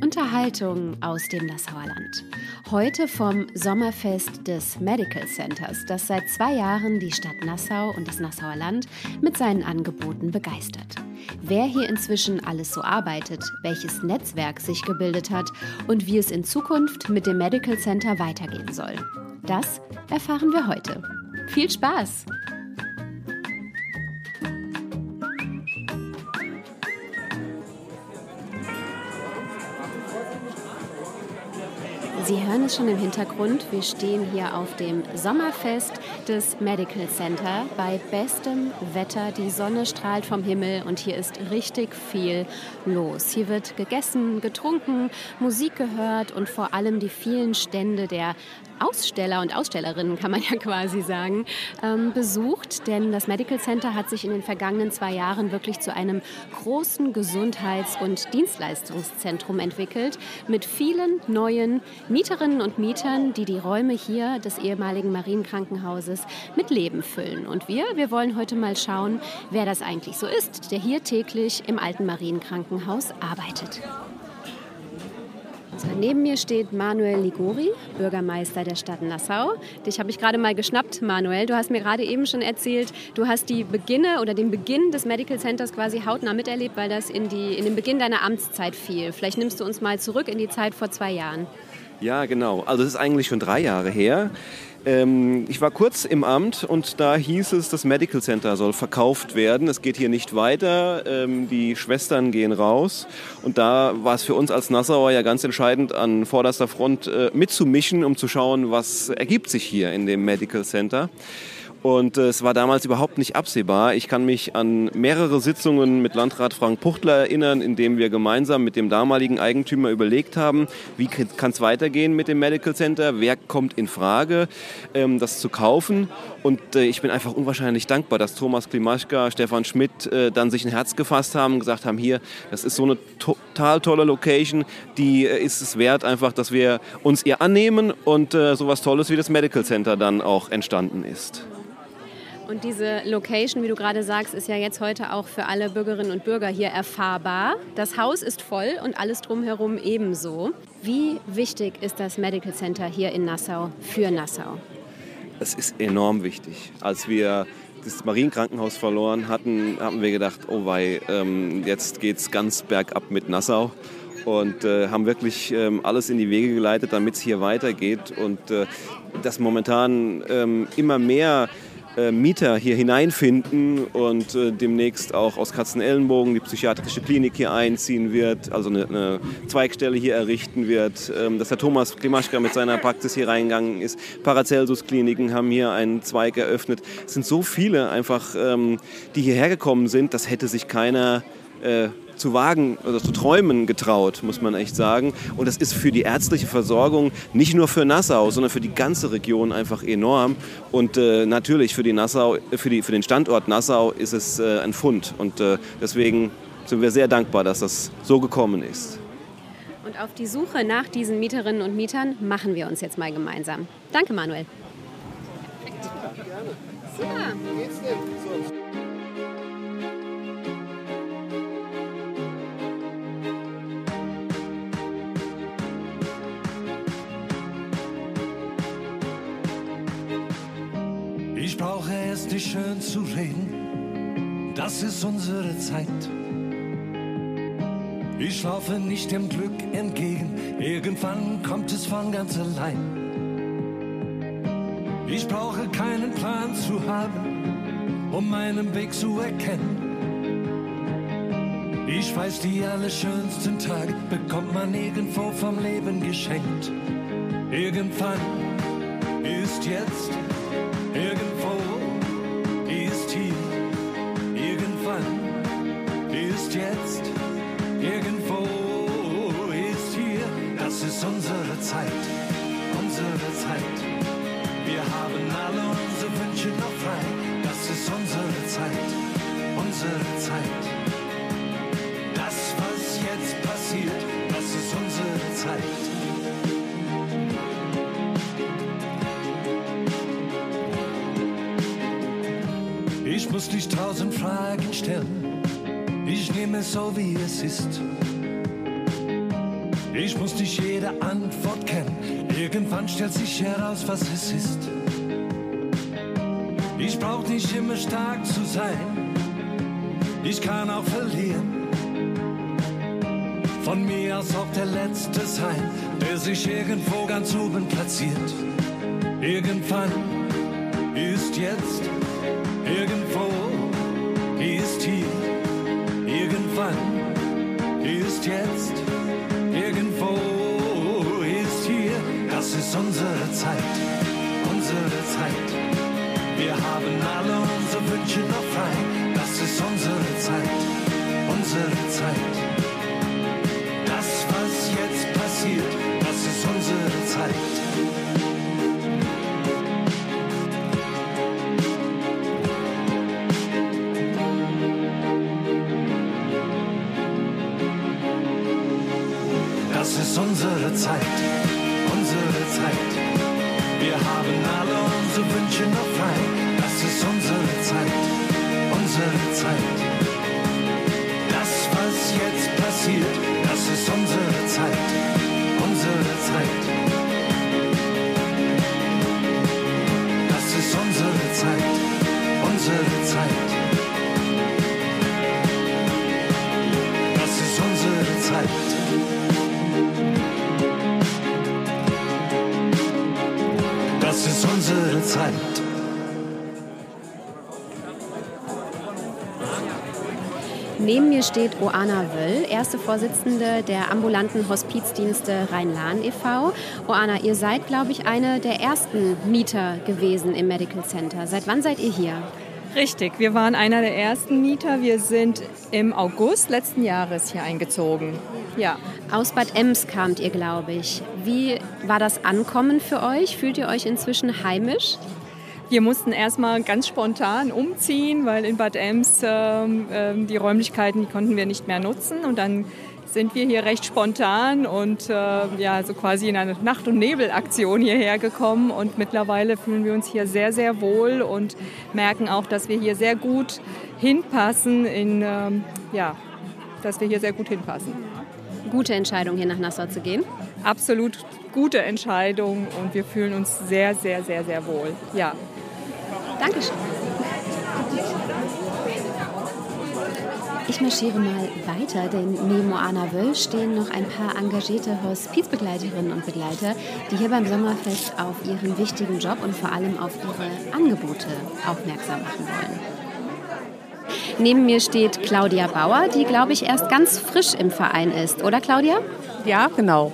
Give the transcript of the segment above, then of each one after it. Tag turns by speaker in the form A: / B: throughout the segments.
A: Unterhaltung aus dem Nassauer Land. Heute vom Sommerfest des Medical Centers, das seit zwei Jahren die Stadt Nassau und das Nassauer Land mit seinen Angeboten begeistert. Wer hier inzwischen alles so arbeitet, welches Netzwerk sich gebildet hat und wie es in Zukunft mit dem Medical Center weitergehen soll. Das erfahren wir heute. Viel Spaß! Sie hören es schon im Hintergrund. Wir stehen hier auf dem Sommerfest des Medical Center bei bestem Wetter. Die Sonne strahlt vom Himmel und hier ist richtig viel los. Hier wird gegessen, getrunken, Musik gehört und vor allem die vielen Stände der Aussteller und Ausstellerinnen, kann man ja quasi sagen, ähm, besucht. Denn das Medical Center hat sich in den vergangenen zwei Jahren wirklich zu einem großen Gesundheits- und Dienstleistungszentrum entwickelt mit vielen neuen Mieterinnen und Mietern, die die Räume hier des ehemaligen Marienkrankenhauses mit Leben füllen. Und wir, wir wollen heute mal schauen, wer das eigentlich so ist, der hier täglich im alten Marienkrankenhaus arbeitet. So, neben mir steht Manuel Ligori, Bürgermeister der Stadt Nassau. Dich habe ich gerade mal geschnappt, Manuel. Du hast mir gerade eben schon erzählt, du hast die Beginne oder den Beginn des Medical Centers quasi hautnah miterlebt, weil das in, die, in den Beginn deiner Amtszeit fiel. Vielleicht nimmst du uns mal zurück in die Zeit vor zwei Jahren.
B: Ja, genau. Also es ist eigentlich schon drei Jahre her. Ähm, ich war kurz im Amt und da hieß es, das Medical Center soll verkauft werden. Es geht hier nicht weiter. Ähm, die Schwestern gehen raus. Und da war es für uns als Nassauer ja ganz entscheidend, an vorderster Front äh, mitzumischen, um zu schauen, was ergibt sich hier in dem Medical Center. Und äh, es war damals überhaupt nicht absehbar. Ich kann mich an mehrere Sitzungen mit Landrat Frank Puchtler erinnern, in dem wir gemeinsam mit dem damaligen Eigentümer überlegt haben, wie kann es weitergehen mit dem Medical Center, wer kommt in Frage, ähm, das zu kaufen. Und äh, ich bin einfach unwahrscheinlich dankbar, dass Thomas Klimaschka, Stefan Schmidt äh, dann sich ein Herz gefasst haben und gesagt haben, hier, das ist so eine total tolle Location, die ist es wert einfach, dass wir uns ihr annehmen und sowas Tolles wie das Medical Center dann auch entstanden ist.
A: Und diese Location, wie du gerade sagst, ist ja jetzt heute auch für alle Bürgerinnen und Bürger hier erfahrbar. Das Haus ist voll und alles drumherum ebenso. Wie wichtig ist das Medical Center hier in Nassau für Nassau?
B: Es ist enorm wichtig. Als wir das Marienkrankenhaus verloren hatten, haben wir gedacht, oh wei, ähm, jetzt geht es ganz bergab mit Nassau und äh, haben wirklich ähm, alles in die Wege geleitet, damit es hier weitergeht und äh, dass momentan ähm, immer mehr äh, Mieter hier hineinfinden und äh, demnächst auch aus Katzenellenbogen die psychiatrische Klinik hier einziehen wird, also eine, eine Zweigstelle hier errichten wird, ähm, dass der Thomas Klimaschka mit seiner Praxis hier reingegangen ist. Paracelsus-Kliniken haben hier einen Zweig eröffnet. Es sind so viele einfach, ähm, die hierher gekommen sind, das hätte sich keiner äh, zu wagen oder zu träumen getraut, muss man echt sagen. Und das ist für die ärztliche Versorgung nicht nur für Nassau, sondern für die ganze Region einfach enorm. Und äh, natürlich für, die Nassau, für, die, für den Standort Nassau ist es äh, ein Fund. Und äh, deswegen sind wir sehr dankbar, dass das so gekommen ist.
A: Und auf die Suche nach diesen Mieterinnen und Mietern machen wir uns jetzt mal gemeinsam. Danke, Manuel. Super.
C: Ich nicht schön zu reden, das ist unsere Zeit. Ich laufe nicht dem Glück entgegen, irgendwann kommt es von ganz allein. Ich brauche keinen Plan zu haben, um meinen Weg zu erkennen. Ich weiß, die allerschönsten Tage bekommt man irgendwo vom Leben geschenkt. Irgendwann ist jetzt Irgendwo Zeit, unsere Zeit. Wir haben alle unsere Wünsche noch frei. Das ist unsere Zeit, unsere Zeit. Das, was jetzt passiert, das ist unsere Zeit. Ich muss dich tausend Fragen stellen. Ich nehme es so, wie es ist. Ich muss nicht jede Antwort kennen. Irgendwann stellt sich heraus, was es ist. Ich brauch nicht immer stark zu sein. Ich kann auch verlieren. Von mir aus auch der Letzte sein, der sich irgendwo ganz oben platziert. Irgendwann ist jetzt, Wünsche noch frei. Das ist unsere Zeit, unsere Zeit.
A: Steht Oana Wöll, erste Vorsitzende der ambulanten Hospizdienste Rhein-Lahn e.V. Oana, ihr seid, glaube ich, eine der ersten Mieter gewesen im Medical Center. Seit wann seid ihr hier?
D: Richtig, wir waren einer der ersten Mieter. Wir sind im August letzten Jahres hier eingezogen. Ja.
A: Aus Bad Ems kamt ihr, glaube ich. Wie war das Ankommen für euch? Fühlt ihr euch inzwischen heimisch?
D: Wir mussten erstmal ganz spontan umziehen, weil in Bad Ems ähm, die Räumlichkeiten die konnten wir nicht mehr nutzen. Und dann sind wir hier recht spontan und äh, ja, so quasi in eine Nacht- und Nebelaktion hierher gekommen. Und mittlerweile fühlen wir uns hier sehr, sehr wohl und merken auch, dass wir hier sehr gut hinpassen, in, ähm, ja, dass wir hier sehr gut hinpassen.
A: Gute Entscheidung, hier nach Nassau zu gehen.
D: Absolut gute Entscheidung und wir fühlen uns sehr, sehr, sehr, sehr wohl. Ja.
A: Dankeschön. Ich marschiere mal weiter, denn neben Moana Wöll stehen noch ein paar engagierte Hospizbegleiterinnen und Begleiter, die hier beim Sommerfest auf ihren wichtigen Job und vor allem auf ihre Angebote aufmerksam machen wollen. Neben mir steht Claudia Bauer, die, glaube ich, erst ganz frisch im Verein ist, oder Claudia?
E: Ja, genau.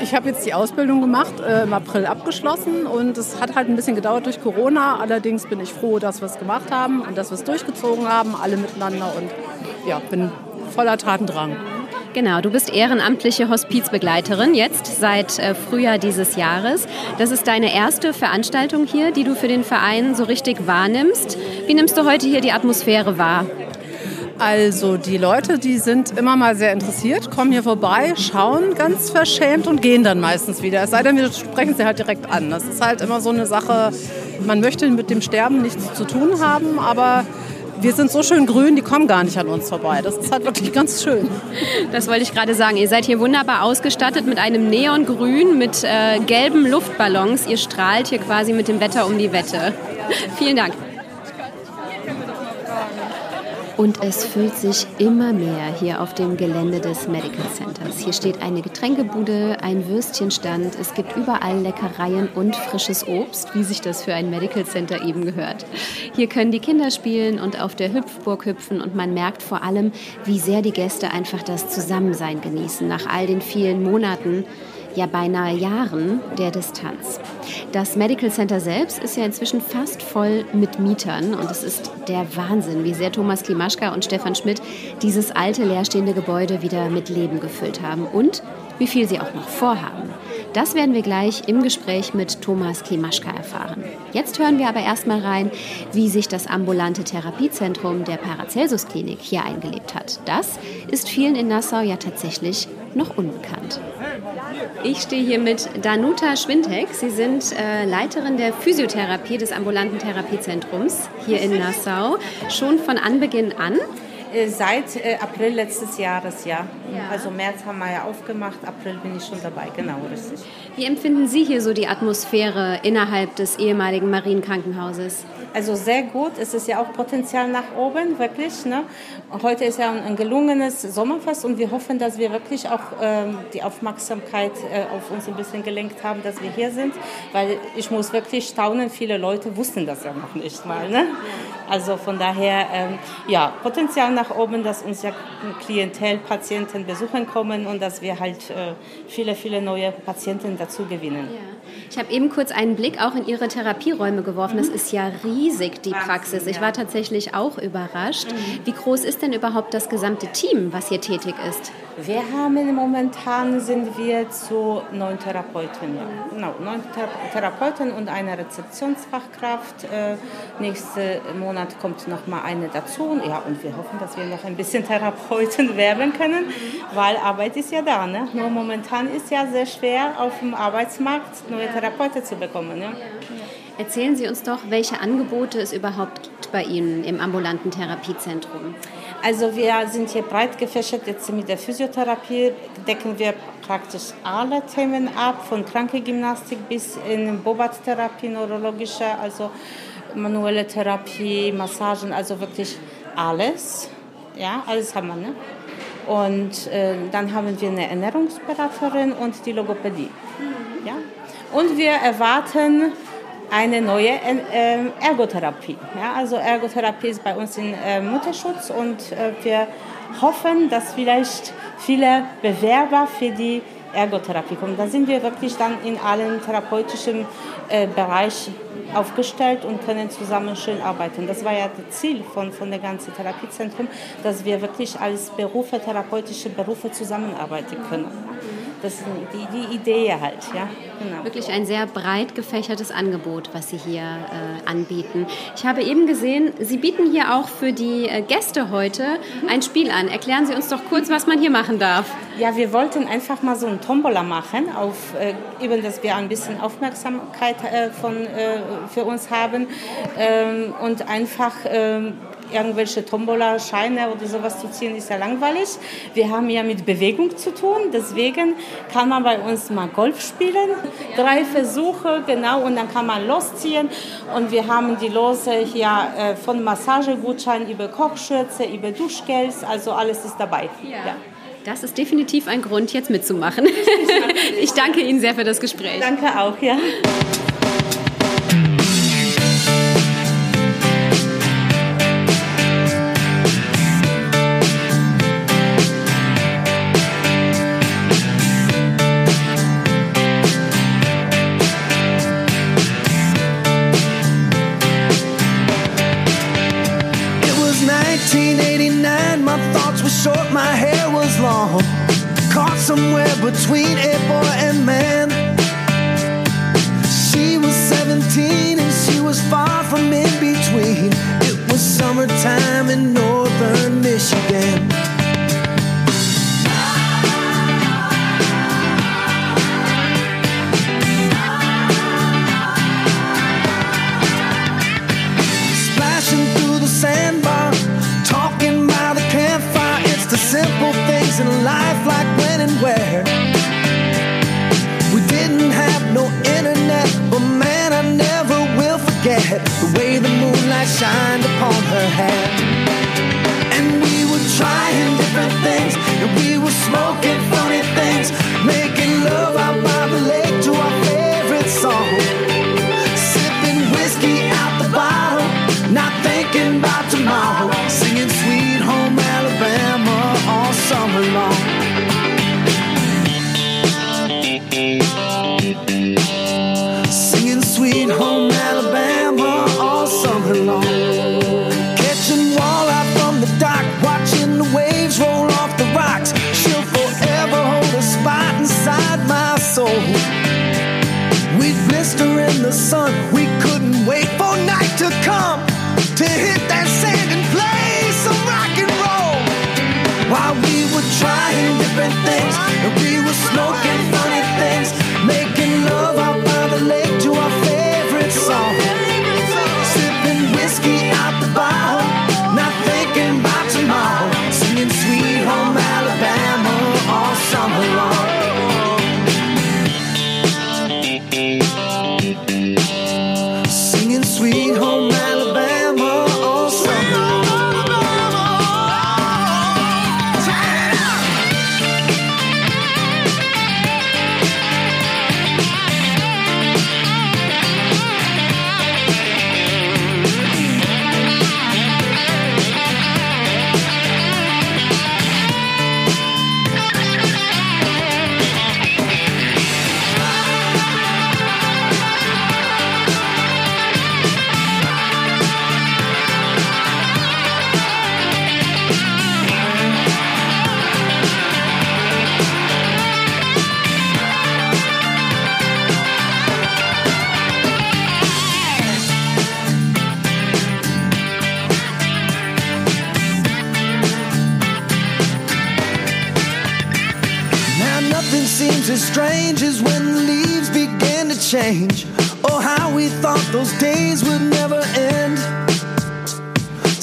E: Ich habe jetzt die Ausbildung gemacht, äh, im April abgeschlossen und es hat halt ein bisschen gedauert durch Corona. Allerdings bin ich froh, dass wir es gemacht haben und dass wir es durchgezogen haben, alle miteinander und ja, bin voller Tatendrang.
A: Genau, du bist ehrenamtliche Hospizbegleiterin jetzt seit äh, Frühjahr dieses Jahres. Das ist deine erste Veranstaltung hier, die du für den Verein so richtig wahrnimmst. Wie nimmst du heute hier die Atmosphäre wahr?
E: Also die Leute, die sind immer mal sehr interessiert, kommen hier vorbei, schauen ganz verschämt und gehen dann meistens wieder. Es sei denn, wir sprechen sie halt direkt an. Das ist halt immer so eine Sache, man möchte mit dem Sterben nichts zu tun haben, aber wir sind so schön grün, die kommen gar nicht an uns vorbei. Das ist halt wirklich ganz schön.
A: Das wollte ich gerade sagen. Ihr seid hier wunderbar ausgestattet mit einem Neongrün, mit äh, gelben Luftballons. Ihr strahlt hier quasi mit dem Wetter um die Wette. Vielen Dank. Und es füllt sich immer mehr hier auf dem Gelände des Medical Centers. Hier steht eine Getränkebude, ein Würstchenstand. Es gibt überall Leckereien und frisches Obst, wie sich das für ein Medical Center eben gehört. Hier können die Kinder spielen und auf der Hüpfburg hüpfen und man merkt vor allem, wie sehr die Gäste einfach das Zusammensein genießen nach all den vielen Monaten, ja beinahe Jahren der Distanz. Das Medical Center selbst ist ja inzwischen fast voll mit Mietern und es ist der Wahnsinn, wie sehr Thomas Klimaschka und Stefan Schmidt dieses alte leerstehende Gebäude wieder mit Leben gefüllt haben und wie viel sie auch noch vorhaben. Das werden wir gleich im Gespräch mit Thomas Klimaschka erfahren. Jetzt hören wir aber erstmal rein, wie sich das ambulante Therapiezentrum der Paracelsus Klinik hier eingelebt hat. Das ist vielen in Nassau ja tatsächlich noch unbekannt. Ich stehe hier mit Danuta Schwintek. Sie sind äh, Leiterin der Physiotherapie des ambulanten Therapiezentrums hier in Nassau. Schon von Anbeginn an?
F: Äh, seit äh, April letztes Jahres, ja. ja. Also März haben wir ja aufgemacht, April bin ich schon dabei, genau, richtig.
A: Wie empfinden Sie hier so die Atmosphäre innerhalb des ehemaligen Marienkrankenhauses?
F: Also sehr gut. Es ist ja auch Potenzial nach oben, wirklich. Ne? Heute ist ja ein gelungenes Sommerfest und wir hoffen, dass wir wirklich auch ähm, die Aufmerksamkeit äh, auf uns ein bisschen gelenkt haben, dass wir hier sind. Weil ich muss wirklich staunen, viele Leute wussten das ja noch nicht mal. Ne? Also von daher, ähm, ja, Potenzial nach oben, dass uns ja Klientel, Patienten besuchen kommen und dass wir halt äh, viele, viele neue Patienten dazu gewinnen. Ja.
A: Ich habe eben kurz einen Blick auch in Ihre Therapieräume geworfen. Das ist ja riesig, die Praxis. Ich war tatsächlich auch überrascht. Wie groß ist denn überhaupt das gesamte Team, was hier tätig ist?
F: Wir haben momentan sind wir zu neun Therapeuten, ja. Genau, neun Therapeuten und eine Rezeptionsfachkraft. Äh, nächsten Monat kommt noch mal eine dazu. Ja, und wir hoffen, dass wir noch ein bisschen Therapeuten werben können, weil Arbeit ist ja da. Ne? Nur momentan ist ja sehr schwer auf dem Arbeitsmarkt neue Therapeuten zu bekommen. Ja?
A: Erzählen Sie uns doch, welche Angebote es überhaupt gibt bei Ihnen im ambulanten Therapiezentrum.
F: Also wir sind hier breit gefächert. Jetzt mit der Physiotherapie decken wir praktisch alle Themen ab, von Krankengymnastik bis in Bobat-Therapie, neurologische, also manuelle Therapie, Massagen, also wirklich alles. Ja, alles haben wir. Ne? Und äh, dann haben wir eine Ernährungsberaterin und die Logopädie. Mhm. Ja? Und wir erwarten eine neue äh, Ergotherapie. Ja, also Ergotherapie ist bei uns in äh, Mutterschutz und äh, wir hoffen, dass vielleicht viele Bewerber für die Ergotherapie kommen. Da sind wir wirklich dann in allen therapeutischen äh, Bereichen aufgestellt und können zusammen schön arbeiten. Das war ja das Ziel von, von der ganzen Therapiezentrum, dass wir wirklich als Berufe, therapeutische Berufe zusammenarbeiten können. Das ist die, die Idee halt, ja.
A: Genau. Wirklich ein sehr breit gefächertes Angebot, was Sie hier äh, anbieten. Ich habe eben gesehen, Sie bieten hier auch für die äh, Gäste heute ein Spiel an. Erklären Sie uns doch kurz, was man hier machen darf.
F: Ja, wir wollten einfach mal so ein Tombola machen, auf, äh, eben, dass wir ein bisschen Aufmerksamkeit äh, von, äh, für uns haben ähm, und einfach ähm, irgendwelche Tombola-Scheine oder sowas zu ziehen, ist ja langweilig. Wir haben ja mit Bewegung zu tun, deswegen kann man bei uns mal Golf spielen. Drei Versuche, genau, und dann kann man losziehen. Und wir haben die Lose hier äh, von Massagegutschein über Kochschürze, über Duschgels, also alles ist dabei.
A: ja. ja. Das ist definitiv ein Grund, jetzt mitzumachen. Ich danke Ihnen sehr für das Gespräch.
F: Danke auch, ja. Somewhere between a boy and man. She was 17 and she was far from in between. It was summertime in northern Michigan. Moonlight shined upon her hair. And we were trying different things, and we were smoking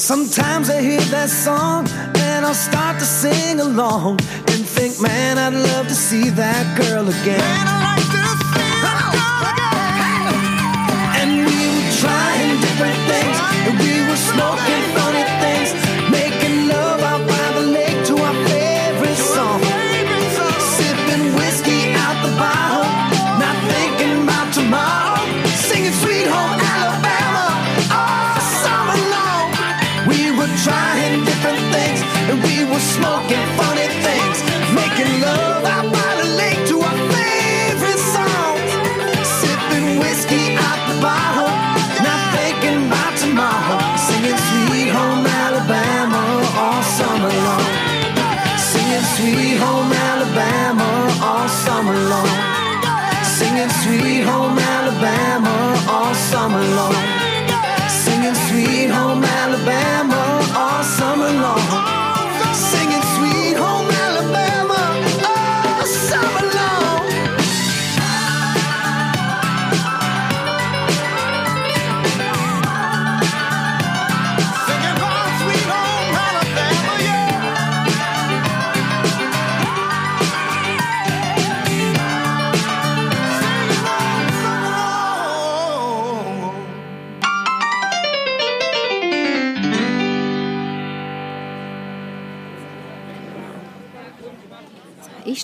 G: Sometimes I hear that song and I'll start to sing along and think, man, I'd love to see that girl again. Man, I'd like to see oh, that girl again. And we were trying different things, and we were smoking
A: goodbye.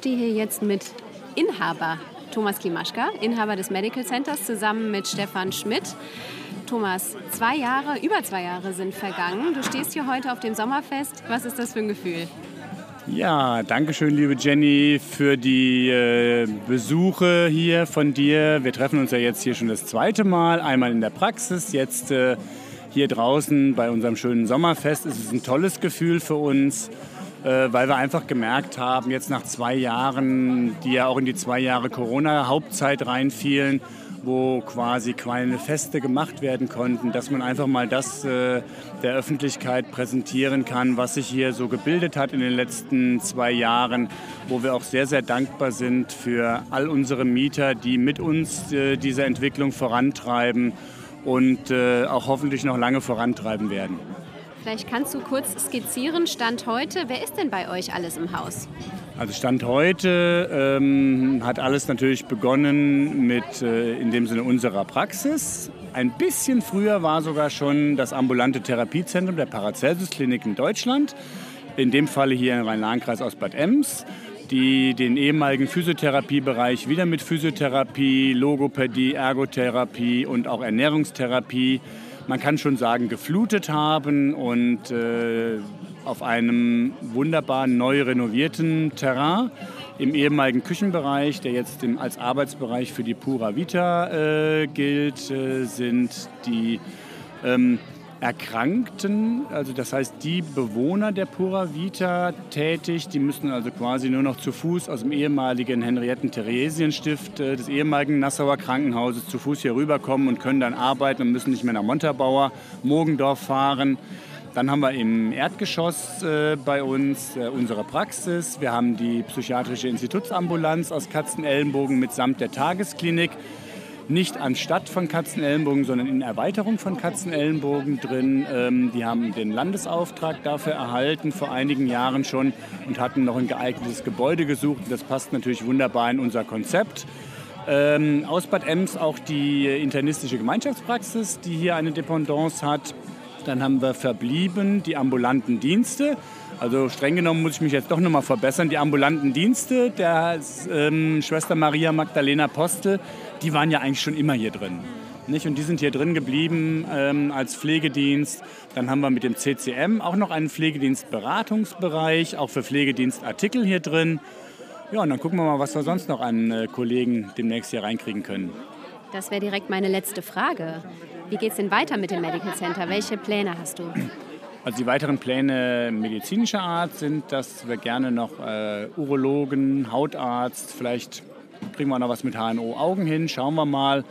A: Stehe hier jetzt mit Inhaber Thomas Klimaschka, Inhaber des Medical Centers, zusammen mit Stefan Schmidt. Thomas, zwei Jahre, über zwei Jahre sind vergangen. Du stehst hier heute auf dem Sommerfest. Was ist das für ein Gefühl?
H: Ja, danke schön, liebe Jenny, für die äh, Besuche hier von dir. Wir treffen uns ja jetzt hier schon das zweite Mal, einmal in der Praxis, jetzt äh, hier draußen bei unserem schönen Sommerfest. Es ist ein tolles Gefühl für uns, weil wir einfach gemerkt haben, jetzt nach zwei Jahren, die ja auch in die zwei Jahre Corona-Hauptzeit reinfielen, wo quasi kleine Feste gemacht werden konnten, dass man einfach mal das äh, der Öffentlichkeit präsentieren kann, was sich hier so gebildet hat in den letzten zwei Jahren, wo wir auch sehr, sehr dankbar sind für all unsere Mieter, die mit uns äh, diese Entwicklung vorantreiben und äh, auch hoffentlich noch lange vorantreiben werden.
A: Vielleicht kannst du kurz skizzieren, Stand heute. Wer ist denn bei euch alles im Haus?
H: Also Stand heute ähm, hat alles natürlich begonnen mit äh, in dem Sinne unserer Praxis. Ein bisschen früher war sogar schon das ambulante Therapiezentrum der Paracelsus Klinik in Deutschland. In dem Falle hier im Rhein-Lahn-Kreis aus Bad Ems, die den ehemaligen Physiotherapiebereich wieder mit Physiotherapie, Logopädie, Ergotherapie und auch Ernährungstherapie man kann schon sagen, geflutet haben und äh, auf einem wunderbar neu renovierten Terrain im ehemaligen Küchenbereich, der jetzt im, als Arbeitsbereich für die Pura Vita äh, gilt, äh, sind die ähm, Erkrankten, also das heißt die Bewohner der Pura Vita tätig, die müssen also quasi nur noch zu Fuß aus dem ehemaligen Henrietten-Theresienstift äh, des ehemaligen Nassauer Krankenhauses zu Fuß hier rüberkommen und können dann arbeiten und müssen nicht mehr nach Montabaur, Mogendorf fahren. Dann haben wir im Erdgeschoss äh, bei uns äh, unsere Praxis. Wir haben die psychiatrische Institutsambulanz aus Katzenellenbogen mitsamt der Tagesklinik nicht anstatt von Katzenellenbogen, sondern in Erweiterung von Katzenellenbogen drin. Ähm, die haben den Landesauftrag dafür erhalten vor einigen Jahren schon und hatten noch ein geeignetes Gebäude gesucht. Das passt natürlich wunderbar in unser Konzept. Ähm, aus Bad Ems auch die internistische Gemeinschaftspraxis, die hier eine Dependance hat. Dann haben wir verblieben die ambulanten Dienste. Also streng genommen muss ich mich jetzt doch nochmal verbessern. Die ambulanten Dienste der ähm, Schwester Maria Magdalena Postel, die waren ja eigentlich schon immer hier drin. Nicht? Und die sind hier drin geblieben ähm, als Pflegedienst. Dann haben wir mit dem CCM auch noch einen Pflegedienstberatungsbereich, auch für Pflegedienstartikel hier drin. Ja, und dann gucken wir mal, was wir sonst noch an äh, Kollegen demnächst hier reinkriegen können.
A: Das wäre direkt meine letzte Frage. Wie geht es denn weiter mit dem Medical Center? Welche Pläne hast du?
H: Also die weiteren Pläne medizinischer Art sind, dass wir gerne noch äh, Urologen, Hautarzt, vielleicht kriegen wir noch was mit HNO Augen hin, schauen wir mal,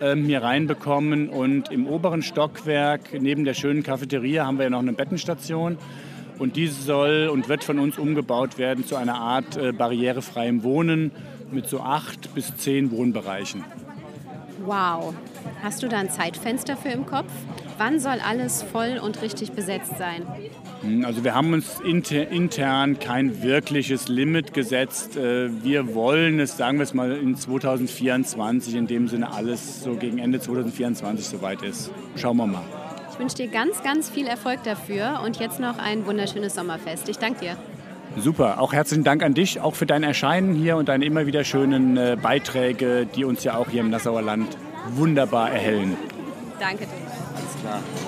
H: ähm, hier reinbekommen. Und im oberen Stockwerk, neben der schönen Cafeteria, haben wir ja noch eine Bettenstation. Und diese soll und wird von uns umgebaut werden zu einer Art äh, barrierefreiem Wohnen, mit so acht bis zehn Wohnbereichen.
A: Wow. Hast du da ein Zeitfenster für im Kopf? Wann soll alles voll und richtig besetzt sein?
H: Hm, also wir haben uns inter, intern kein wirkliches Limit gesetzt. Äh, wir wollen es, sagen wir es mal, in 2024, in dem Sinne alles so gegen Ende 2024 soweit ist. Schauen wir mal.
A: Ich wünsche dir ganz, ganz viel Erfolg dafür und jetzt noch ein wunderschönes Sommerfest. Ich danke dir.
H: Super, auch herzlichen Dank an dich, auch für dein Erscheinen hier und deine immer wieder schönen äh, Beiträge, die uns ja auch hier im Nassauer Land wunderbar erhellen.
A: Danke, Thomas. Alles klar.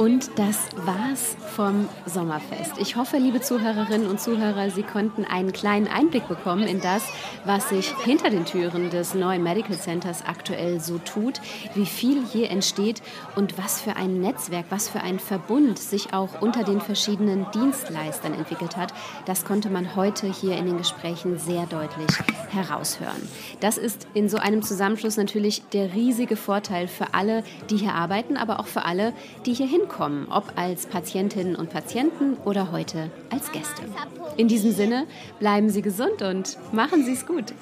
A: Und das war's vom Sommerfest. Ich hoffe, liebe Zuhörerinnen und Zuhörer, Sie konnten einen kleinen Einblick bekommen in das, was sich hinter den Türen des neuen Medical Centers aktuell so tut, wie viel hier entsteht und was für ein Netzwerk, was für ein Verbund sich auch unter den verschiedenen Dienstleistern entwickelt hat. Das konnte man heute hier in den Gesprächen sehr deutlich heraushören. Das ist in so einem Zusammenschluss natürlich der riesige Vorteil für alle, die hier arbeiten, aber auch für alle, die hier hinkommen ankommen, ob als Patientinnen und Patienten oder heute als Gäste. In diesem Sinne, bleiben Sie gesund und machen Sie es gut.